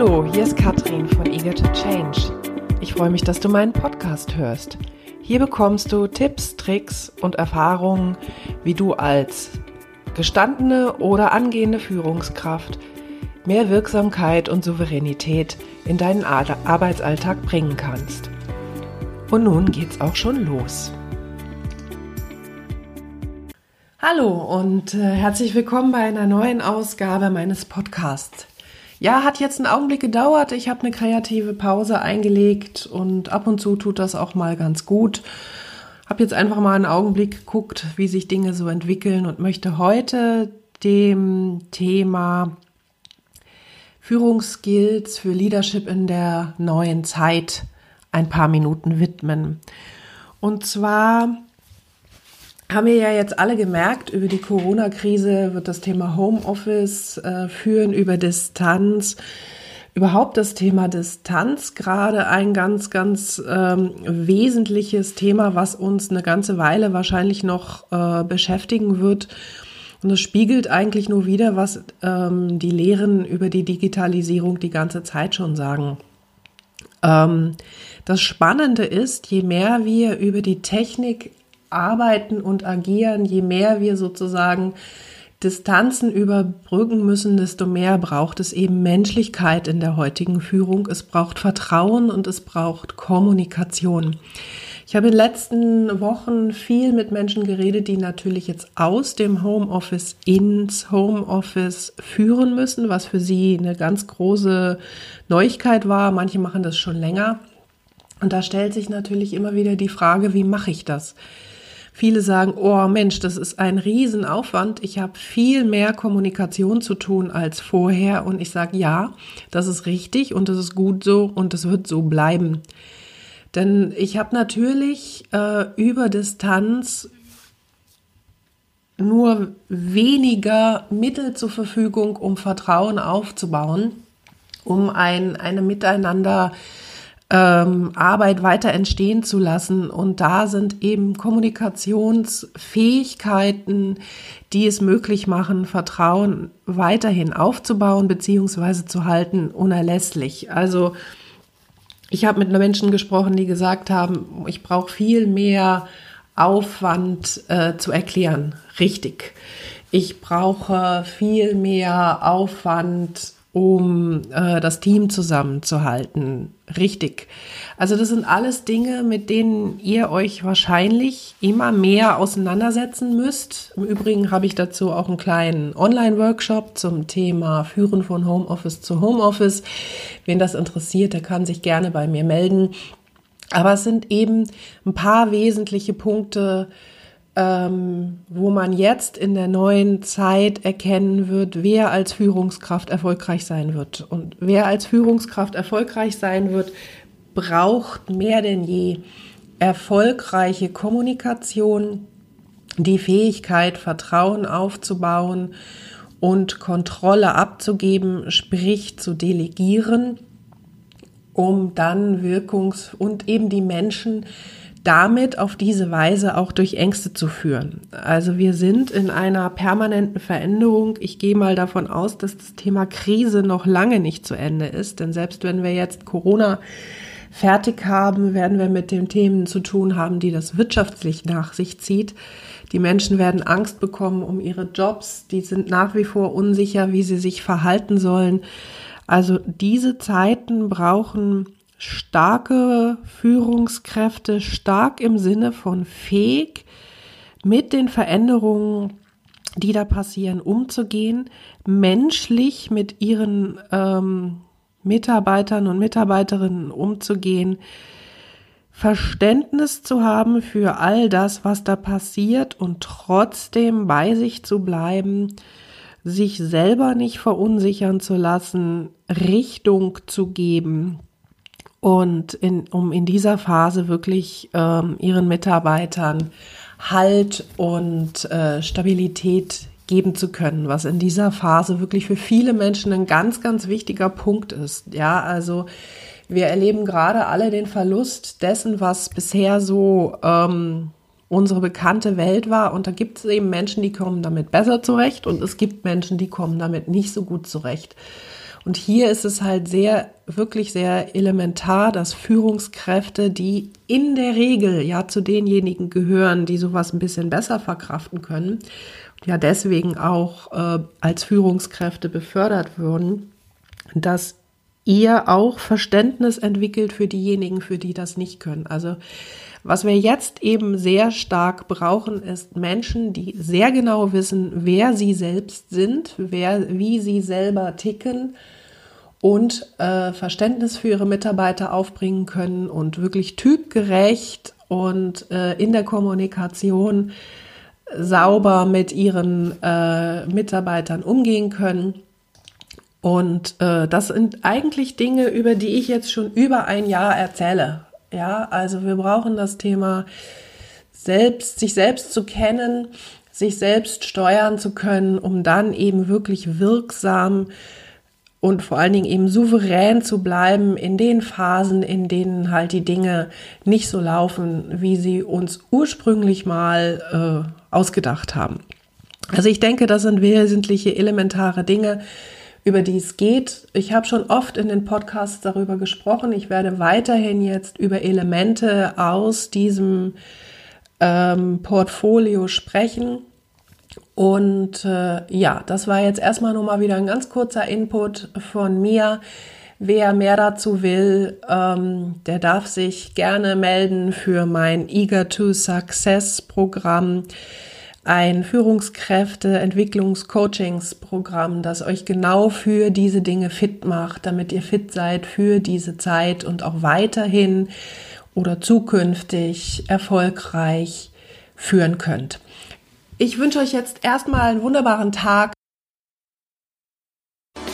Hallo, hier ist Katrin von Eager to Change. Ich freue mich, dass du meinen Podcast hörst. Hier bekommst du Tipps, Tricks und Erfahrungen, wie du als gestandene oder angehende Führungskraft mehr Wirksamkeit und Souveränität in deinen Arbeitsalltag bringen kannst. Und nun geht's auch schon los. Hallo und äh, herzlich willkommen bei einer neuen Ausgabe meines Podcasts. Ja, hat jetzt einen Augenblick gedauert. Ich habe eine kreative Pause eingelegt und ab und zu tut das auch mal ganz gut. Habe jetzt einfach mal einen Augenblick geguckt, wie sich Dinge so entwickeln und möchte heute dem Thema Führungsskills für Leadership in der neuen Zeit ein paar Minuten widmen. Und zwar haben wir ja jetzt alle gemerkt, über die Corona-Krise wird das Thema Homeoffice äh, führen über Distanz. Überhaupt das Thema Distanz gerade ein ganz, ganz ähm, wesentliches Thema, was uns eine ganze Weile wahrscheinlich noch äh, beschäftigen wird. Und es spiegelt eigentlich nur wieder, was ähm, die Lehren über die Digitalisierung die ganze Zeit schon sagen. Ähm, das Spannende ist, je mehr wir über die Technik arbeiten und agieren, je mehr wir sozusagen Distanzen überbrücken müssen, desto mehr braucht es eben Menschlichkeit in der heutigen Führung. Es braucht Vertrauen und es braucht Kommunikation. Ich habe in den letzten Wochen viel mit Menschen geredet, die natürlich jetzt aus dem Homeoffice ins Homeoffice führen müssen, was für sie eine ganz große Neuigkeit war. Manche machen das schon länger. Und da stellt sich natürlich immer wieder die Frage, wie mache ich das? Viele sagen, oh Mensch, das ist ein Riesenaufwand. Ich habe viel mehr Kommunikation zu tun als vorher. Und ich sage, ja, das ist richtig und das ist gut so und das wird so bleiben. Denn ich habe natürlich äh, über Distanz nur weniger Mittel zur Verfügung, um Vertrauen aufzubauen, um ein eine Miteinander äh, ähm, Arbeit weiter entstehen zu lassen. Und da sind eben Kommunikationsfähigkeiten, die es möglich machen, Vertrauen weiterhin aufzubauen bzw. zu halten, unerlässlich. Also ich habe mit Menschen gesprochen, die gesagt haben, ich brauche viel mehr Aufwand äh, zu erklären. Richtig. Ich brauche viel mehr Aufwand um äh, das Team zusammenzuhalten. Richtig. Also das sind alles Dinge, mit denen ihr euch wahrscheinlich immer mehr auseinandersetzen müsst. Im Übrigen habe ich dazu auch einen kleinen Online-Workshop zum Thema Führen von Homeoffice zu Homeoffice. Wen das interessiert, der kann sich gerne bei mir melden. Aber es sind eben ein paar wesentliche Punkte, ähm, wo man jetzt in der neuen Zeit erkennen wird, wer als Führungskraft erfolgreich sein wird. Und wer als Führungskraft erfolgreich sein wird, braucht mehr denn je erfolgreiche Kommunikation, die Fähigkeit, Vertrauen aufzubauen und Kontrolle abzugeben, sprich zu delegieren, um dann Wirkungs- und eben die Menschen damit auf diese Weise auch durch Ängste zu führen. Also wir sind in einer permanenten Veränderung. Ich gehe mal davon aus, dass das Thema Krise noch lange nicht zu Ende ist, denn selbst wenn wir jetzt Corona fertig haben, werden wir mit den Themen zu tun haben, die das wirtschaftlich nach sich zieht. Die Menschen werden Angst bekommen um ihre Jobs, die sind nach wie vor unsicher, wie sie sich verhalten sollen. Also diese Zeiten brauchen starke Führungskräfte, stark im Sinne von fähig, mit den Veränderungen, die da passieren, umzugehen, menschlich mit ihren ähm, Mitarbeitern und Mitarbeiterinnen umzugehen, Verständnis zu haben für all das, was da passiert und trotzdem bei sich zu bleiben, sich selber nicht verunsichern zu lassen, Richtung zu geben, und in, um in dieser Phase wirklich ähm, ihren Mitarbeitern Halt und äh, Stabilität geben zu können, was in dieser Phase wirklich für viele Menschen ein ganz, ganz wichtiger Punkt ist. Ja, also wir erleben gerade alle den Verlust dessen, was bisher so ähm, unsere bekannte Welt war. Und da gibt es eben Menschen, die kommen damit besser zurecht und es gibt Menschen, die kommen damit nicht so gut zurecht. Und hier ist es halt sehr, wirklich sehr elementar, dass Führungskräfte, die in der Regel ja zu denjenigen gehören, die sowas ein bisschen besser verkraften können, ja deswegen auch äh, als Führungskräfte befördert würden, dass ihr auch Verständnis entwickelt für diejenigen, für die das nicht können. Also was wir jetzt eben sehr stark brauchen, ist Menschen, die sehr genau wissen, wer sie selbst sind, wer, wie sie selber ticken und äh, Verständnis für ihre Mitarbeiter aufbringen können und wirklich typgerecht und äh, in der Kommunikation sauber mit ihren äh, Mitarbeitern umgehen können und äh, das sind eigentlich Dinge, über die ich jetzt schon über ein Jahr erzähle. Ja, also wir brauchen das Thema selbst, sich selbst zu kennen, sich selbst steuern zu können, um dann eben wirklich wirksam und vor allen Dingen eben souverän zu bleiben in den Phasen, in denen halt die Dinge nicht so laufen, wie sie uns ursprünglich mal äh, ausgedacht haben. Also ich denke, das sind wesentliche elementare Dinge, über die es geht. Ich habe schon oft in den Podcasts darüber gesprochen. Ich werde weiterhin jetzt über Elemente aus diesem ähm, Portfolio sprechen. Und äh, ja, das war jetzt erstmal nur mal wieder ein ganz kurzer Input von mir. Wer mehr dazu will, ähm, der darf sich gerne melden für mein Eager to Success Programm ein Führungskräfte-Entwicklungs-Coachings-Programm, das euch genau für diese Dinge fit macht, damit ihr fit seid für diese Zeit und auch weiterhin oder zukünftig erfolgreich führen könnt. Ich wünsche euch jetzt erstmal einen wunderbaren Tag.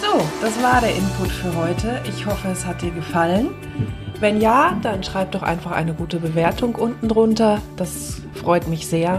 So, das war der Input für heute. Ich hoffe, es hat dir gefallen. Wenn ja, dann schreib doch einfach eine gute Bewertung unten drunter. Das freut mich sehr.